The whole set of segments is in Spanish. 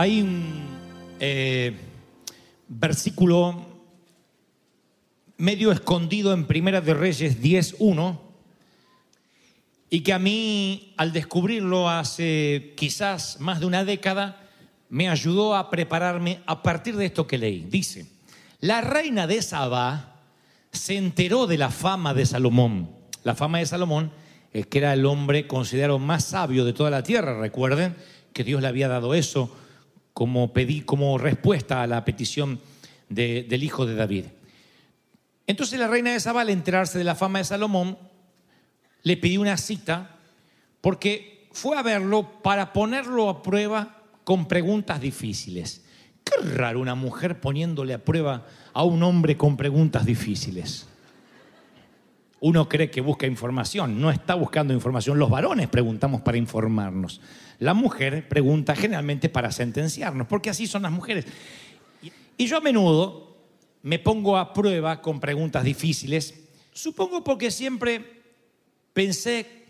Hay un eh, versículo medio escondido en Primera de Reyes 10.1 y que a mí al descubrirlo hace quizás más de una década me ayudó a prepararme a partir de esto que leí. Dice, la reina de Saba se enteró de la fama de Salomón. La fama de Salomón es que era el hombre considerado más sabio de toda la tierra. Recuerden que Dios le había dado eso como, pedí, como respuesta a la petición de- del hijo de David. Entonces la reina de Saba, al enterarse de la fama de Salomón, le pidió una cita porque fue a verlo para ponerlo a prueba con preguntas difíciles. Qué raro una mujer poniéndole a prueba a un hombre con preguntas difíciles. Uno cree que busca información, no está buscando información. Los varones preguntamos para informarnos. La mujer pregunta generalmente para sentenciarnos, porque así son las mujeres. Y- yo a menudo me pongo a prueba con preguntas difíciles, supongo porque siempre pensé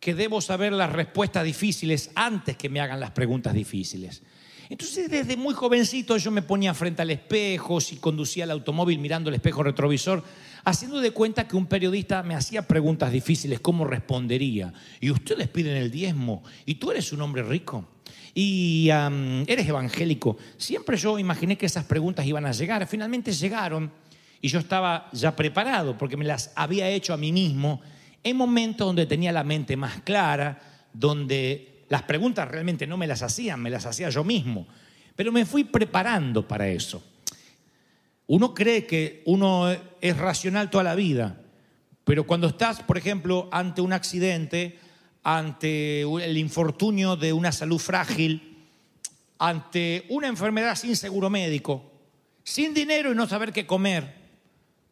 que debo saber las respuestas difíciles antes que me hagan las preguntas difíciles. Entonces, desde muy jovencito yo me ponía frente al espejo, si conducía el automóvil mirando el espejo retrovisor, haciendo de cuenta que un periodista me hacía preguntas difíciles, ¿cómo respondería? Y ustedes piden el diezmo, y tú eres un hombre rico, y eres evangélico. Siempre yo imaginé que esas preguntas iban a llegar, finalmente llegaron, y yo estaba ya preparado, porque me las había hecho a mí mismo en momentos donde tenía la mente más clara, donde las preguntas realmente no me las hacían, me las hacía yo mismo. Pero me fui preparando para eso. Uno cree que uno es racional toda la vida, pero cuando estás, por ejemplo, ante un accidente, ante el infortunio de una salud frágil, ante una enfermedad sin seguro médico, sin dinero y no saber qué comer,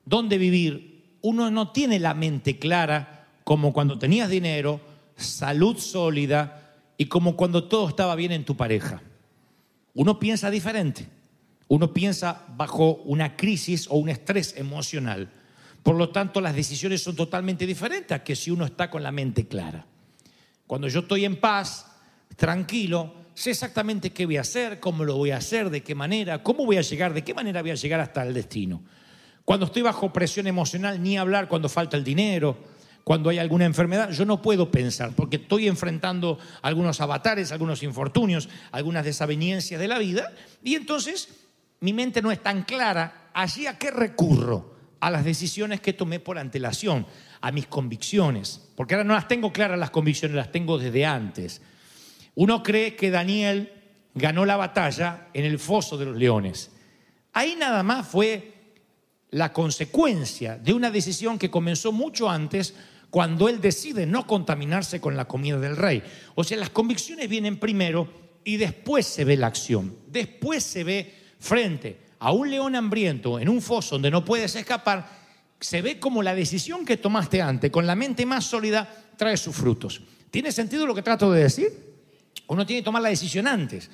dónde vivir, uno no tiene la mente clara como cuando tenías dinero, salud sólida y como cuando todo estaba bien en tu pareja. Uno piensa diferente. Uno piensa bajo una crisis o un estrés emocional. Por lo tanto, las decisiones son totalmente diferentes que si uno está con la mente clara. Cuando yo estoy en paz, tranquilo, sé exactamente qué voy a hacer, cómo lo voy a hacer, de qué manera, cómo voy a llegar, de qué manera voy a llegar hasta el destino. Cuando estoy bajo presión emocional, ni hablar cuando falta el dinero, cuando hay alguna enfermedad, yo no puedo pensar porque estoy enfrentando algunos avatares, algunos infortunios, algunas desaveniencias de la vida y entonces mi mente no es tan clara. ¿Allí a qué recurro? A las decisiones que tomé por antelación, a mis convicciones, porque ahora no las tengo claras las convicciones, las tengo desde antes. Uno cree que Daniel ganó la batalla en el foso de los leones. Ahí nada más fue la consecuencia de una decisión que comenzó mucho antes cuando él decide no contaminarse con la comida del rey. O sea, las convicciones vienen primero y después se ve la acción. Después se ve frente a un león hambriento en un foso donde no puedes escapar, se ve como la decisión que tomaste antes, con la mente más sólida, trae sus frutos. ¿Tiene sentido lo que trato de decir? Uno tiene que tomar la decisión antes.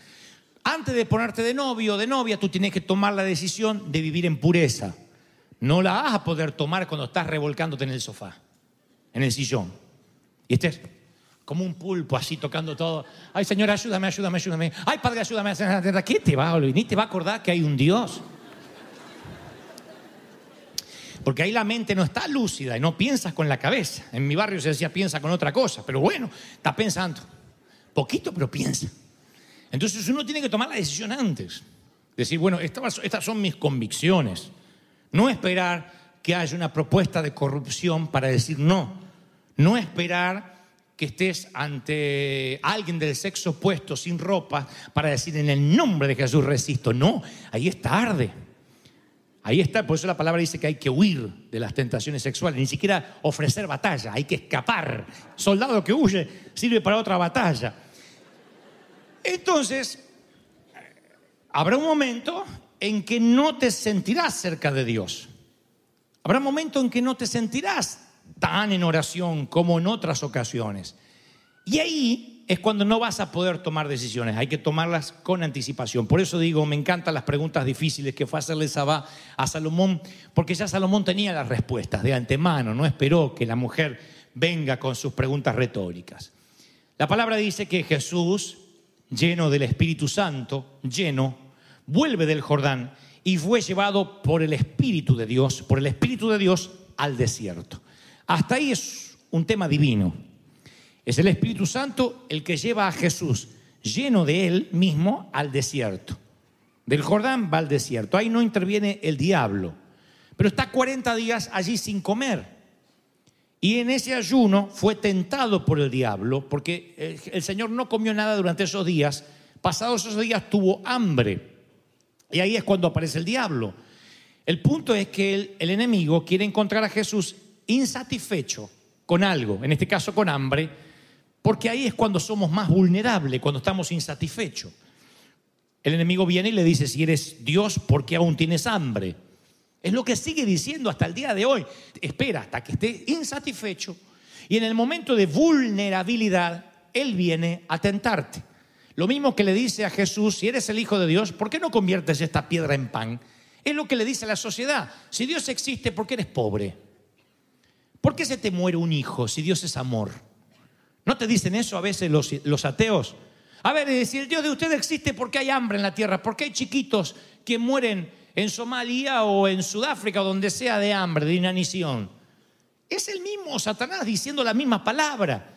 Antes de ponerte de novio o de novia, tú tienes que tomar la decisión de vivir en pureza. No la vas a poder tomar cuando estás revolcándote en el sofá, en el sillón. Y estés como un pulpo así tocando todo. Ay, Señor, ayúdame, ayúdame, ayúdame. Ay, Padre, ayúdame. ¿Qué te va a olvidar? Ni te va a acordar que hay un Dios. Porque ahí la mente no está lúcida y no piensas con la cabeza. En mi barrio se decía piensa con otra cosa, pero bueno, está pensando. Poquito, pero piensa. Entonces uno tiene que tomar la decisión antes. Decir, bueno, estas son mis convicciones. No esperar que haya una propuesta de corrupción para decir no. No esperar que estés ante alguien del sexo opuesto sin ropa para decir en el nombre de Jesús resisto. No, ahí es tarde. Ahí está, por eso la palabra dice que hay que huir de las tentaciones sexuales, ni siquiera ofrecer batalla, hay que escapar. Soldado que huye sirve para otra batalla. Entonces, habrá un momento en que no te sentirás cerca de Dios. Habrá un momento en que no te sentirás tan en oración como en otras ocasiones. Y ahí es cuando no vas a poder tomar decisiones, hay que tomarlas con anticipación. Por eso digo, me encantan las preguntas difíciles que fue hacerle Sabá a Salomón, porque ya Salomón tenía las respuestas de antemano, no esperó que la mujer venga con sus preguntas retóricas. La palabra dice que Jesús, lleno del Espíritu Santo, lleno, vuelve del Jordán y fue llevado por el Espíritu de Dios, por el Espíritu de Dios al desierto. Hasta ahí es un tema divino. Es el Espíritu Santo el que lleva a Jesús, lleno de él mismo, al desierto. Del Jordán va al desierto. Ahí no interviene el diablo. Pero está 40 días allí sin comer. Y en ese ayuno fue tentado por el diablo, porque el, Señor no comió nada durante esos días. Pasados esos días tuvo hambre. Y ahí es cuando aparece el diablo. El punto es que el, enemigo quiere encontrar a Jesús insatisfecho con algo, en este caso con hambre, porque ahí es cuando somos más vulnerables, cuando estamos insatisfechos. El enemigo viene y le dice, si eres Dios, ¿por qué aún tienes hambre? Es lo que sigue diciendo hasta el día de hoy. Espera hasta que esté insatisfecho y en el momento de vulnerabilidad, Él viene a tentarte. Lo mismo que le dice a Jesús, si eres el Hijo de Dios, ¿por qué no conviertes esta piedra en pan? Es lo que le dice la sociedad. Si Dios existe, ¿por qué eres pobre? ¿Por qué se te muere un hijo si Dios es amor? ¿No te dicen eso a veces los, ateos? A ver, si el Dios de usted existe, ¿por qué hay hambre en la tierra? ¿Por qué hay chiquitos que mueren en Somalia o en Sudáfrica o donde sea de hambre, de inanición? Es el mismo Satanás diciendo la misma palabra.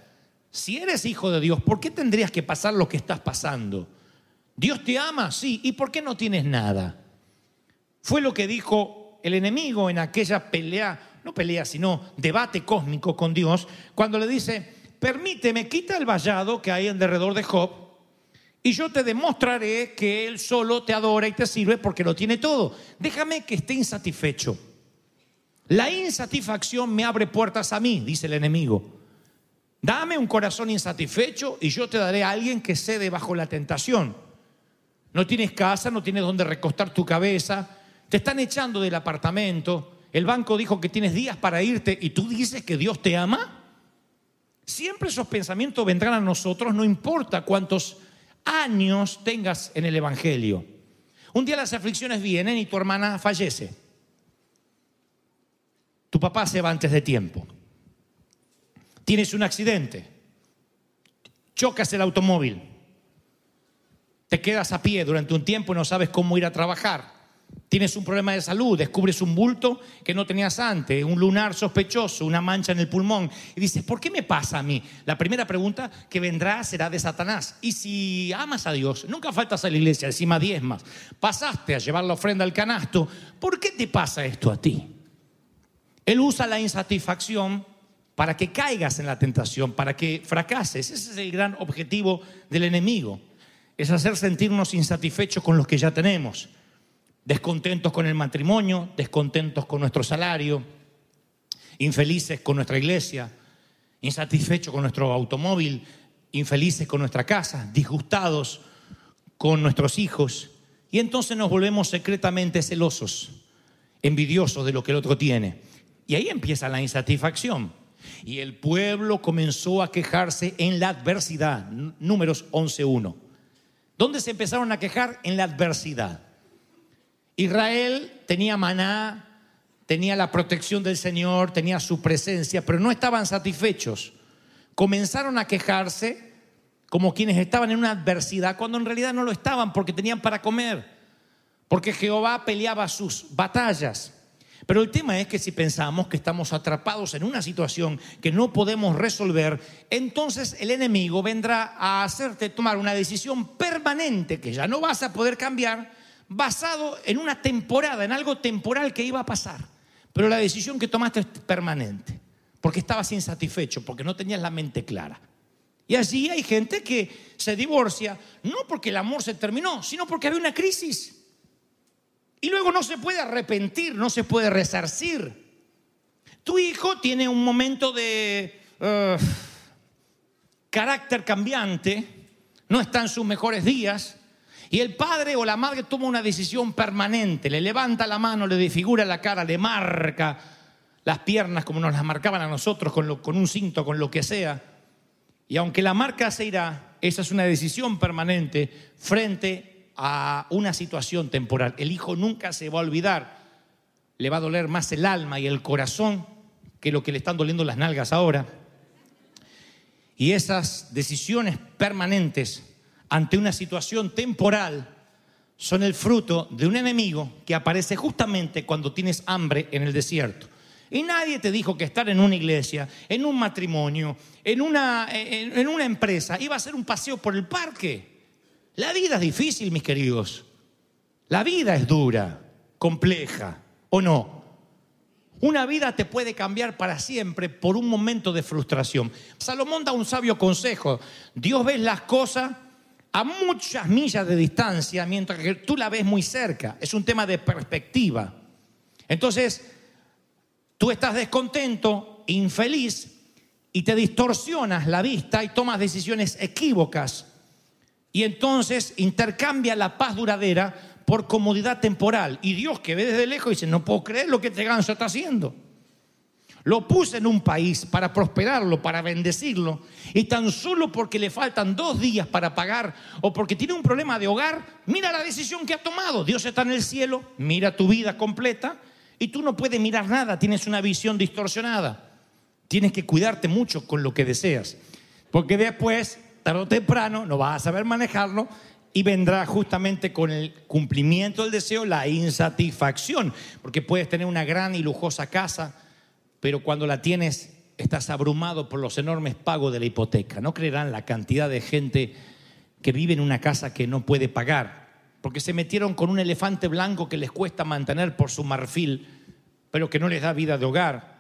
Si eres hijo de Dios, ¿por qué tendrías que pasar lo que estás pasando? Dios te ama, sí. ¿Y por qué no tienes nada? Fue lo que dijo el enemigo en aquella pelea, no pelea, sino debate cósmico con Dios, cuando le dice, permíteme, quita el vallado que hay en derredor de Job y yo te demostraré que Él solo te adora y te sirve porque lo tiene todo. Déjame que esté insatisfecho. La insatisfacción me abre puertas a mí, dice el enemigo. Dame un corazón insatisfecho y yo te daré a alguien que cede bajo la tentación. No tienes casa, no tienes donde recostar tu cabeza, te están echando del apartamento, el banco dijo que tienes días para irte y tú dices que Dios te ama. Siempre esos pensamientos vendrán a nosotros, no importa cuántos años tengas en el Evangelio. Un día las aflicciones vienen y tu hermana fallece. Tu papá se va antes de tiempo. Tienes un accidente. Chocas el automóvil. Te quedas a pie durante un tiempo y no sabes cómo ir a trabajar. Tienes un problema de salud, descubres un bulto que no tenías antes, un lunar sospechoso, una mancha en el pulmón. Y dices, ¿por qué me pasa a mí? La primera pregunta que vendrá será de Satanás. Y si amas a Dios, nunca faltas a la iglesia, encima diezmas, pasaste a llevar la ofrenda al canasto, ¿por qué te pasa esto a ti? Él usa la insatisfacción para que caigas en la tentación, para que fracases. Ese es el gran objetivo del enemigo, es hacer sentirnos insatisfechos con los que ya tenemos descontentos con el matrimonio, descontentos con nuestro salario, infelices con nuestra iglesia, insatisfechos con nuestro automóvil, infelices con nuestra casa, disgustados con nuestros hijos. Y entonces nos volvemos secretamente celosos, envidiosos de lo que el otro tiene. Y ahí empieza la insatisfacción. Y el pueblo comenzó a quejarse en la adversidad. Números 11.1. ¿Dónde se empezaron a quejar? En la adversidad. Israel tenía maná, tenía la protección del Señor, tenía su presencia, pero no estaban satisfechos. Comenzaron a quejarse como quienes estaban en una adversidad, cuando en realidad no lo estaban porque tenían para comer, porque Jehová peleaba sus batallas. Pero el tema es que si pensamos que estamos atrapados en una situación que no podemos resolver, entonces el enemigo vendrá a hacerte tomar una decisión permanente que ya no vas a poder cambiar basado en una temporada, en algo temporal que iba a pasar. Pero la decisión que tomaste es permanente, porque estabas insatisfecho, porque no tenías la mente clara. Y allí hay gente que se divorcia, no porque el amor se terminó, sino porque había una crisis. Y luego no se puede arrepentir, no se puede resarcir. Tu hijo tiene un momento de uh, carácter cambiante, no está en sus mejores días, y el padre o la madre toma una decisión permanente, le levanta la mano, le desfigura la cara, le marca las piernas como nos las marcaban a nosotros, con, con un cinto, con lo que sea. Y aunque la marca se irá, esa es una decisión permanente frente a una situación temporal. El hijo nunca se va a olvidar. Le va a doler más el alma y el corazón que lo que le están doliendo las nalgas ahora. Y esas decisiones permanentes ante una situación temporal son el fruto de un enemigo que aparece justamente cuando tienes hambre en el desierto. Y nadie te dijo que estar en una iglesia, en un matrimonio, en una, en, una empresa, iba a ser un paseo por el parque. La vida es difícil, mis queridos. La vida es dura, compleja, ¿o no? Una vida te puede cambiar para siempre por un momento de frustración. Salomón da un sabio consejo. Dios ve las cosas a muchas millas de distancia, mientras que tú la ves muy cerca. Es un tema de perspectiva. Entonces, tú estás descontento, infeliz, y te distorsionas la vista y tomas decisiones equívocas y entonces intercambia la paz duradera por comodidad temporal. Y Dios que ve desde lejos dice, no puedo creer lo que este ganso está haciendo. Lo puse en un país para prosperarlo, para bendecirlo, y tan solo porque le faltan dos días para pagar o porque tiene un problema de hogar, mira la decisión que ha tomado. Dios está en el cielo, mira tu vida completa, y tú no puedes mirar nada, tienes una visión distorsionada. Tienes que cuidarte mucho con lo que deseas, porque después tarde o temprano no vas a saber manejarlo y vendrá justamente con el cumplimiento del deseo la insatisfacción, porque puedes tener una gran y lujosa casa, pero cuando la tienes estás abrumado por los enormes pagos de la hipoteca. No creerán la cantidad de gente que vive en una casa que no puede pagar, porque se metieron con un elefante blanco que les cuesta mantener por su marfil, pero que no les da vida de hogar.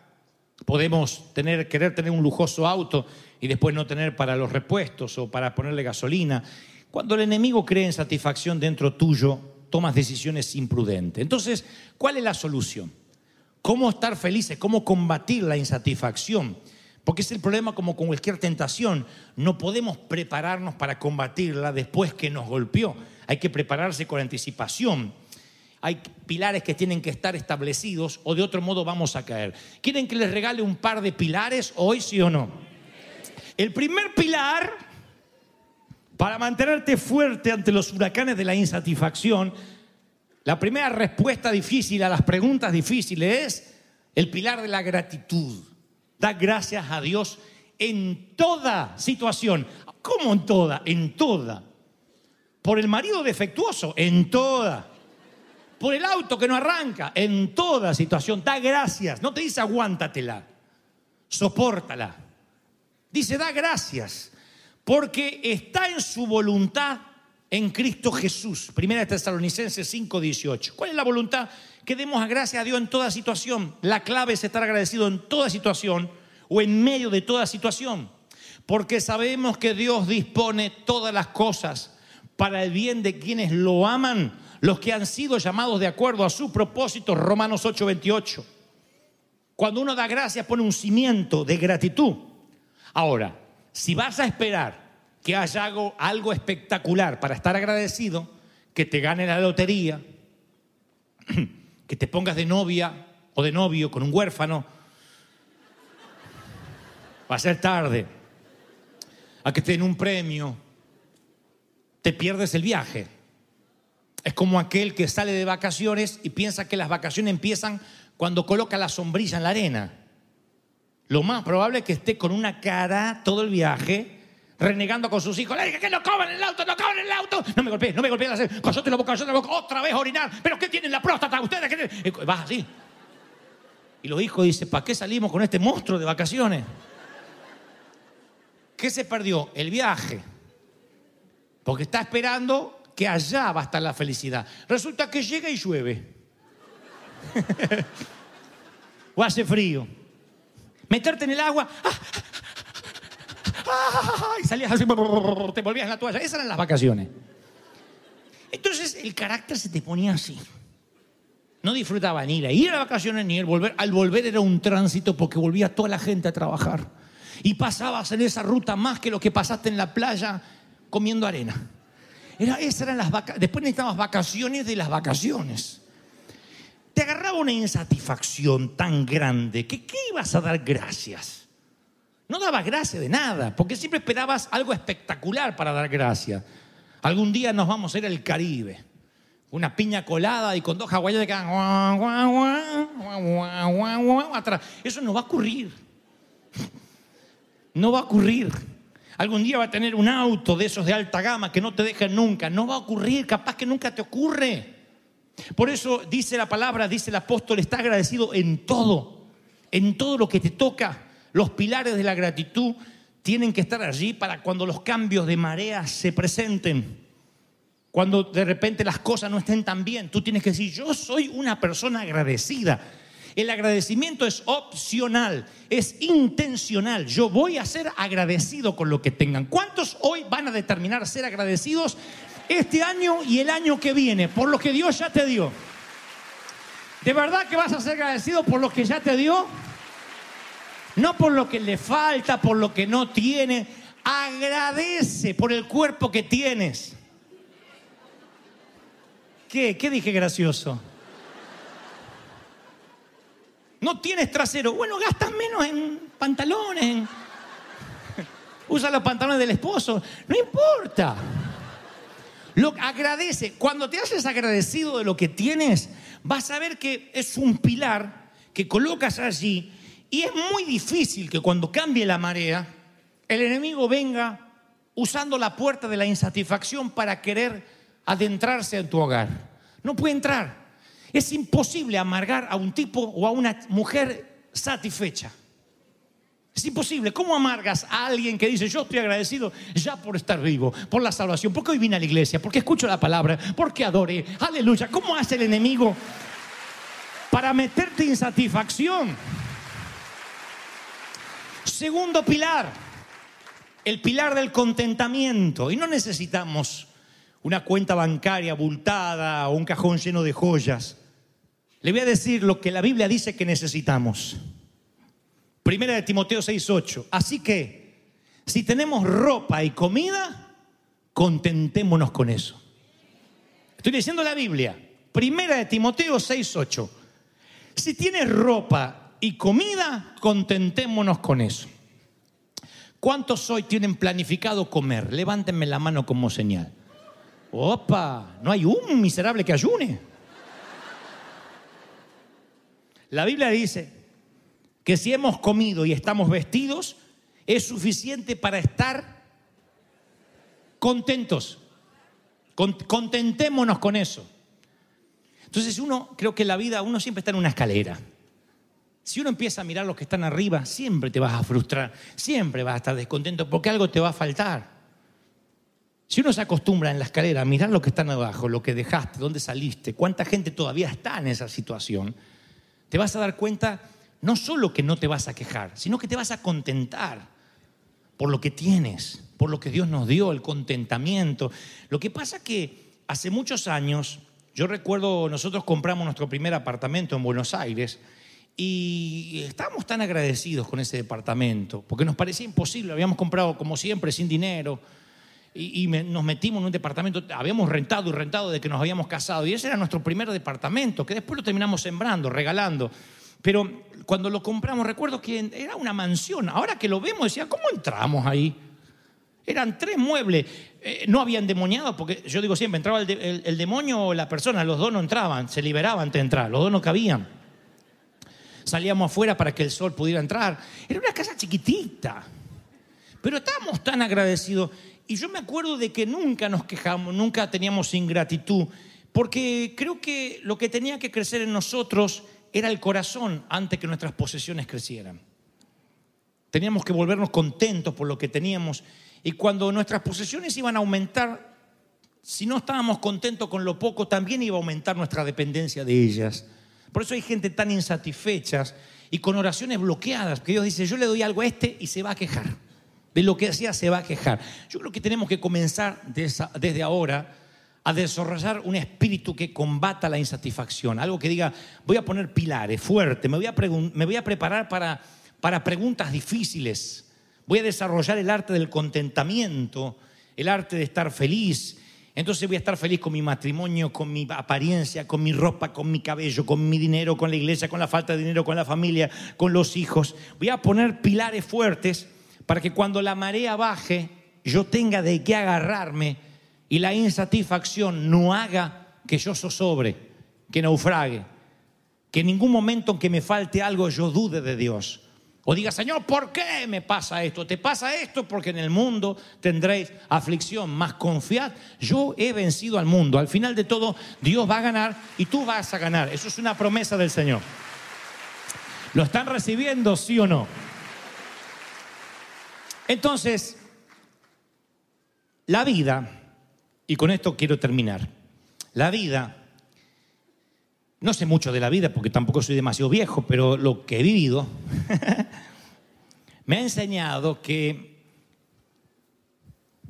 Podemos tener, querer tener un lujoso auto y después no tener para los repuestos o para ponerle gasolina. Cuando el enemigo cree en satisfacción dentro tuyo, tomas decisiones imprudentes. Entonces, ¿cuál es la solución? ¿Cómo estar felices? ¿Cómo combatir la insatisfacción? Porque es el problema como con cualquier tentación. No podemos prepararnos para combatirla después que nos golpeó. Hay que prepararse con anticipación. Hay pilares que tienen que estar establecidos o de otro modo vamos a caer. ¿Quieren que les regale un par de pilares hoy, sí o no? El primer pilar para mantenerte fuerte ante los huracanes de la insatisfacción, la primera respuesta difícil a las preguntas difíciles es el pilar de la gratitud. Da gracias a Dios en toda situación. ¿Cómo en toda? En toda. Por el marido defectuoso, en toda. Por el auto que no arranca, en toda situación. Da gracias. No te dice aguántatela. Sopórtala. Dice, da gracias, porque está en su voluntad en Cristo Jesús. Primera Tesalonicenses 5:18. ¿Cuál es la voluntad? Que demos gracias a Dios en toda situación. La clave es estar agradecido en toda situación o en medio de toda situación. Porque sabemos que Dios dispone todas las cosas para el bien de quienes lo aman, los que han sido llamados de acuerdo a su propósito. Romanos 8:28. Cuando uno da gracias pone un cimiento de gratitud. Ahora, si vas a esperar que haya algo, espectacular para estar agradecido, que te gane la lotería, que te pongas de novia o de novio con un huérfano, va a ser tarde, a que te den un premio, te pierdes el viaje. Es como aquel que sale de vacaciones y piensa que las vacaciones empiezan cuando coloca la sombrilla en la arena. Lo más probable es que esté con una cara todo el viaje renegando con sus hijos. Le dije que no coman el auto, no coman el auto. No me golpees, no me golpees. Cállate la boca, cállate la boca. Otra vez orinar. ¿Pero qué tienen la próstata ustedes? ¿Qué Vas así. Y los hijos dicen, ¿para qué salimos con este monstruo de vacaciones? ¿Qué se perdió? El viaje. Porque está esperando que allá va a estar la felicidad. Resulta que llega y llueve. o hace frío. Meterte en el agua. ¡ah! y salías así, te volvías la toalla. Esas eran las vacaciones. Entonces el carácter se te ponía así. No disfrutaba ni ir a ir a vacaciones ni el volver. Al volver era un tránsito porque volvía toda la gente a trabajar. Y pasabas en esa ruta más que lo que pasaste en la playa comiendo arena. Era, esas eran las vaca- Después necesitabas vacaciones de las vacaciones. Te agarraba una insatisfacción tan grande que ¿qué ibas a dar gracias? No dabas gracias de nada, porque siempre esperabas algo espectacular para dar gracias. Algún día nos vamos a ir al Caribe. Una piña colada y con dos hawaianas que guau, atrás. Eso no va a ocurrir. No va a ocurrir. Algún día va a tener un auto de esos de alta gama que no te dejan nunca. No va a ocurrir, capaz que nunca te ocurre. Por eso dice la palabra, dice el apóstol, está agradecido en todo, en todo lo que te toca. Los pilares de la gratitud tienen que estar allí para cuando los cambios de marea se presenten. Cuando de repente las cosas no estén tan bien, tú tienes que decir, yo soy una persona agradecida. El agradecimiento es opcional, es intencional. Yo voy a ser agradecido con lo que tengan. ¿Cuántos hoy van a determinar ser agradecidos este año y el año que viene por lo que Dios ya te dio? ¿De verdad que vas a ser agradecido por lo que ya te dio? No por lo que le falta, por lo que no tiene. Agradece por el cuerpo que tienes. ¿Qué? ¿Qué dije gracioso? No tienes trasero. Bueno, gastas menos en pantalones. Usa los pantalones del esposo. No importa. Lo agradece. Cuando te haces agradecido de lo que tienes, vas a ver que es un pilar que colocas allí y es muy difícil que cuando cambie la marea, el enemigo venga usando la puerta de la insatisfacción para querer adentrarse en tu hogar. No puede entrar. Es imposible amargar a un tipo o a una mujer satisfecha. Es imposible. ¿Cómo amargas a alguien que dice, yo estoy agradecido ya por estar vivo, por la salvación, porque hoy vine a la iglesia, porque escucho la palabra, porque adoré? Aleluya. ¿Cómo hace el enemigo para meterte insatisfacción? Segundo pilar, el pilar del contentamiento. Y no necesitamos una cuenta bancaria abultada o un cajón lleno de joyas. Le voy a decir lo que la Biblia dice que necesitamos. Primera de Timoteo 6:8. Así que, si tenemos ropa y comida, contentémonos con eso. Estoy diciendo la Biblia. Primera de Timoteo 6:8. Si tienes ropa y comida, contentémonos con eso. ¿Cuántos hoy tienen planificado comer? Levántenme la mano como señal. Opa, no hay un miserable que ayune. La Biblia dice que si hemos comido y estamos vestidos, es suficiente para estar contentos. Con- contentémonos con eso. Entonces uno, creo que en la vida uno siempre está en una escalera. Si uno empieza a mirar los que están arriba, siempre te vas a frustrar, siempre vas a estar descontento porque algo te va a faltar. Si uno se acostumbra en la escalera a mirar lo que están abajo, lo que dejaste, dónde saliste, cuánta gente todavía está en esa situación, te vas a dar cuenta no solo que no te vas a quejar, sino que te vas a contentar por lo que tienes, por lo que Dios nos dio, el contentamiento. Lo que pasa que hace muchos años, yo recuerdo, nosotros compramos nuestro primer apartamento en Buenos Aires y estábamos tan agradecidos con ese departamento, porque nos parecía imposible, habíamos comprado como siempre sin dinero y, nos metimos en un departamento, habíamos rentado y rentado de que nos habíamos casado y ese era nuestro primer departamento, que después lo terminamos sembrando, regalando. Pero cuando lo compramos, recuerdo que era una mansión. Ahora que lo vemos, decía, ¿cómo entramos ahí? Eran tres muebles. Eh, no habían demoniado, porque yo digo siempre, entraba el demonio o la persona, los dos no entraban, se liberaban de entrar, los dos no cabían. Salíamos afuera para que el sol pudiera entrar. Era una casa chiquitita. Pero estábamos tan agradecidos. Y yo me acuerdo de que nunca nos quejamos, nunca teníamos ingratitud, porque creo que lo que tenía que crecer en nosotros era el corazón antes que nuestras posesiones crecieran. Teníamos que volvernos contentos por lo que teníamos y cuando nuestras posesiones iban a aumentar, si no estábamos contentos con lo poco, también iba a aumentar nuestra dependencia de ellas. Por eso hay gente tan insatisfecha y con oraciones bloqueadas, que Dios dice, yo le doy algo a este y se va a quejar. De lo que hacía se va a quejar. Yo creo que tenemos que comenzar desde ahora a desarrollar un espíritu que combata la insatisfacción. Algo que diga, voy a poner pilares fuerte, me voy a, me voy a preparar para, para preguntas difíciles. Voy a desarrollar el arte del contentamiento, el arte de estar feliz, entonces voy a estar feliz con mi matrimonio, con mi apariencia, con mi ropa, con mi cabello, con mi dinero, con la iglesia, con la falta de dinero, con la familia, con los hijos. Voy a poner pilares fuertes para que cuando la marea baje, yo tenga de qué agarrarme y la insatisfacción no haga que yo zozobre, que naufrague, que en ningún momento en que me falte algo yo dude de Dios. O diga, Señor, ¿por qué me pasa esto? Te pasa esto porque en el mundo tendréis aflicción. Más confiad, yo he vencido al mundo. Al final de todo, Dios va a ganar y tú vas a ganar. Eso es una promesa del Señor. ¿Lo están recibiendo, sí o no? Entonces, la vida, y con esto quiero terminar, la vida, no sé mucho de la vida porque tampoco soy demasiado viejo, pero lo que he vivido me ha enseñado que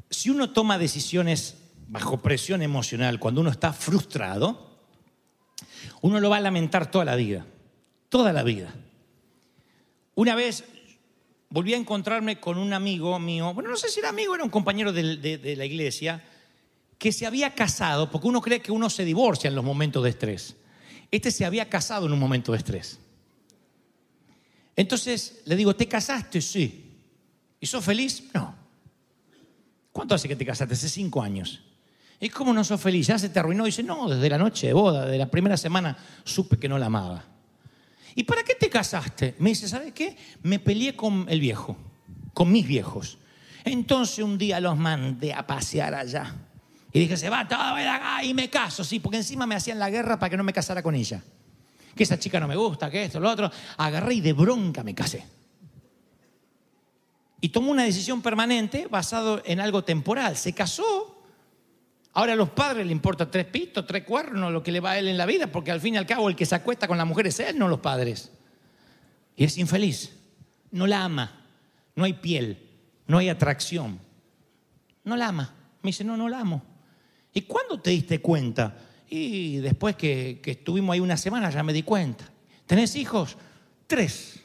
si uno toma decisiones bajo presión emocional, cuando uno está frustrado, uno lo va a lamentar toda la vida, toda la vida. Una vez volví a encontrarme con un amigo mío, bueno, no sé si era amigo, era un compañero de, de la iglesia, que se había casado, porque uno cree que uno se divorcia en los momentos de estrés. Este se había casado en un momento de estrés. Entonces le digo, ¿te casaste? Sí. ¿Y sos feliz? No. ¿Cuánto hace que te casaste? Hace cinco años. ¿Y cómo no sos feliz? ¿Ya se te arruinó? dice, no, desde la noche de boda, de la primera semana, supe que no la amaba. ¿Y para qué te casaste? Me dice, ¿sabes qué? Me peleé con el viejo, con mis viejos. Entonces un día los mandé a pasear allá. Y dije, se va todo de acá y me caso, sí, porque encima me hacían la guerra para que no me casara con ella que esa chica no me gusta, que esto, lo otro. Agarré y de bronca me casé. Y tomó una decisión permanente basado en algo temporal. Se casó. Ahora a los padres le importa tres pitos, tres cuernos, lo que le va a él en la vida, porque al fin y al cabo el que se acuesta con la mujer es él, no los padres. Y es infeliz. No la ama. No hay piel. No hay atracción. No la ama. Me dice, no, no la amo. ¿Y cuándo te diste cuenta? Y después que, estuvimos ahí una semana ya me di cuenta. ¿Tenés hijos? Tres.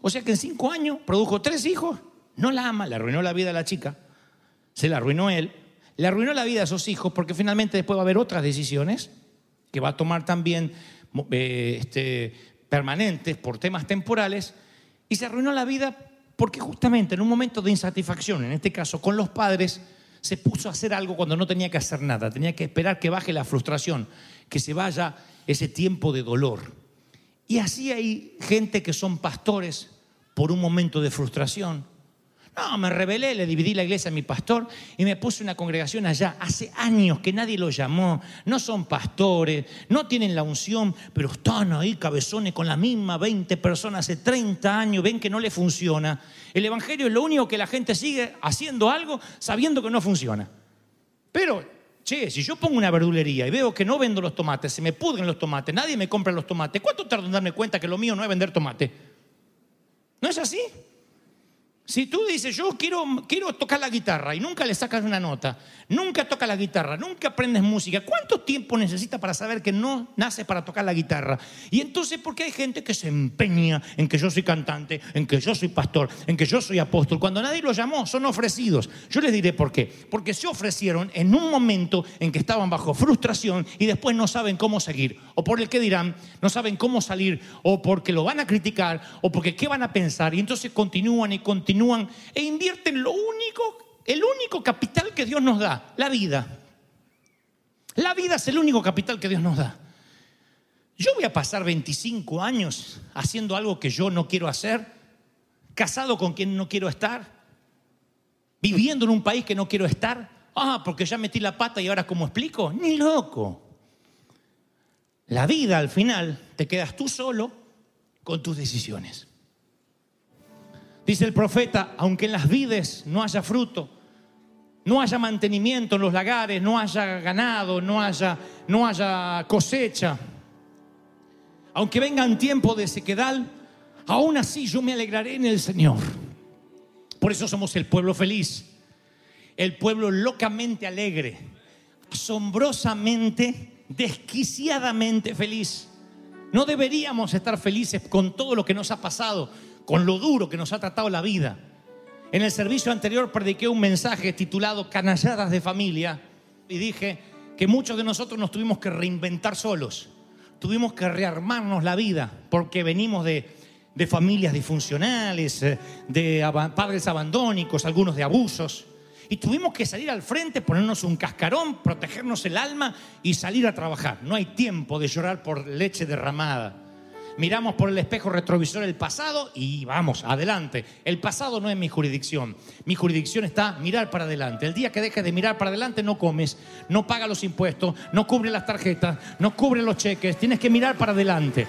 O sea que en cinco años produjo tres hijos. No la ama, le arruinó la vida a la chica. Se la arruinó él. Le arruinó la vida a sus hijos porque finalmente después va a haber otras decisiones que va a tomar también eh, este, permanentes por temas temporales. Y se arruinó la vida porque justamente en un momento de insatisfacción, en este caso con los padres, se puso a hacer algo cuando no tenía que hacer nada, tenía que esperar que baje la frustración, que se vaya ese tiempo de dolor. Y así hay gente que son pastores por un momento de frustración, no, me rebelé, le dividí la iglesia a mi pastor y me puse una congregación allá. Hace años que nadie lo llamó, no son pastores, no tienen la unción, pero están ahí cabezones con la misma 20 personas hace 30 años, ven que no le funciona. El Evangelio es lo único que la gente sigue haciendo algo sabiendo que no funciona. Pero, che, si yo pongo una verdulería y veo que no vendo los tomates, se me pudren los tomates, nadie me compra los tomates, ¿cuánto tardo en darme cuenta que lo mío no es vender tomate? ¿No es así? Si tú dices, yo quiero, quiero tocar la guitarra y nunca le sacas una nota, nunca tocas la guitarra, nunca aprendes música, ¿cuánto tiempo necesitas para saber que no nace para tocar la guitarra? Y entonces, ¿por qué hay gente que se empeña en que yo soy cantante, en que yo soy pastor, en que yo soy apóstol? Cuando nadie los llamó, son ofrecidos. Yo les diré por qué. Porque se ofrecieron en un momento en que estaban bajo frustración y después no saben cómo seguir. O por el que dirán, no saben cómo salir, o porque lo van a criticar, o porque qué van a pensar. Y entonces continúan y continúan continúan e invierten lo único, el único capital que Dios nos da, la vida. La vida es el único capital que Dios nos da. Yo voy a pasar 25 años haciendo algo que yo no quiero hacer, casado con quien no quiero estar, viviendo en un país que no quiero estar. Ah, porque ya metí la pata y ahora cómo explico, ni loco. La vida al final te te quedas tú solo con tus decisiones. Dice el profeta, aunque en las vides no haya fruto, no haya mantenimiento en los lagares, no haya ganado, no haya, no haya cosecha, aunque vengan tiempos de sequedal, aún así yo me alegraré en el Señor. Por eso somos el pueblo feliz, el pueblo locamente alegre, asombrosamente, desquiciadamente feliz. No deberíamos estar felices con todo lo que nos ha pasado, con lo duro que nos ha tratado la vida. En el servicio anterior prediqué un mensaje titulado Canalladas de familia y dije que muchos de nosotros nos tuvimos que reinventar solos, tuvimos que rearmarnos la vida porque venimos de, de familias disfuncionales, eh, de padres abandónicos, algunos de abusos. Y tuvimos que salir al frente, ponernos un cascarón, protegernos el alma y salir a trabajar. No hay tiempo de llorar por leche derramada. Miramos por el espejo retrovisor el pasado y vamos, adelante. El pasado no es mi jurisdicción. Mi jurisdicción está mirar para adelante. El día que dejes de mirar para adelante no comes, no pagas los impuestos, no cubre las tarjetas, no cubre los cheques. Tienes que mirar para adelante.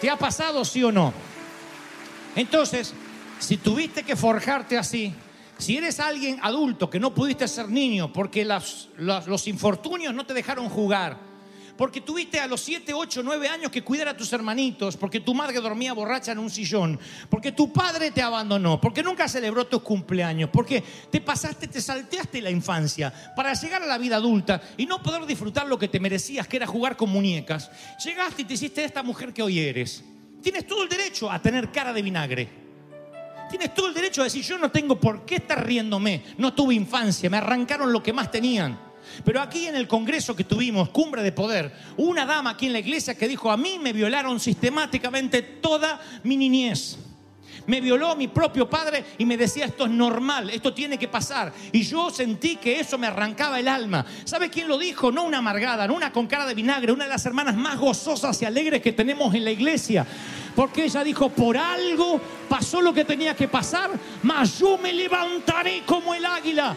¿Te ha pasado sí o no? Entonces, si tuviste que forjarte así, si eres alguien adulto que no pudiste ser niño porque las- los infortunios no te dejaron jugar, porque tuviste a los 7, 8, 9 años que cuidar a tus hermanitos, porque tu madre dormía borracha en un sillón, porque tu padre te abandonó, porque nunca celebró tus cumpleaños, porque te pasaste, te salteaste la infancia para llegar a la vida adulta y no poder disfrutar lo que te merecías, que era jugar con muñecas. Llegaste y te hiciste esta mujer que hoy eres. Tienes todo el derecho a tener cara de vinagre. Tienes todo el derecho a decir, yo no tengo por qué estar riéndome. No tuve infancia, me arrancaron lo que más tenían. Pero aquí en el congreso que tuvimos, cumbre de poder, una dama aquí en la iglesia que dijo, a mí me violaron sistemáticamente toda mi niñez. Me violó mi propio padre y me decía, esto es normal, esto tiene que pasar. Y yo sentí que eso me arrancaba el alma. ¿Sabe quién lo dijo? No una amargada, no una con cara de vinagre, una de las hermanas más gozosas y alegres que tenemos en la iglesia. Porque ella dijo, por algo pasó lo que tenía que pasar, mas yo me levantaré como el águila.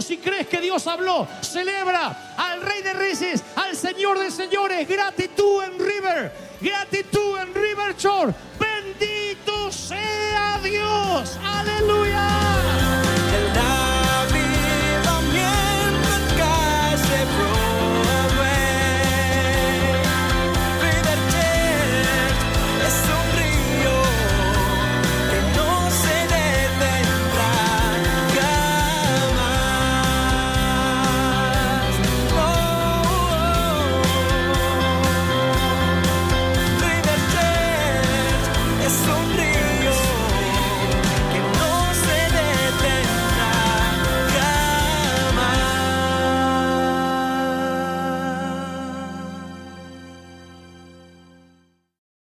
Si crees que Dios habló, celebra al Rey de Reyes, al Señor de Señores. Gratitud en River, gratitud en River Shore. Bendito sea Dios. Aleluya.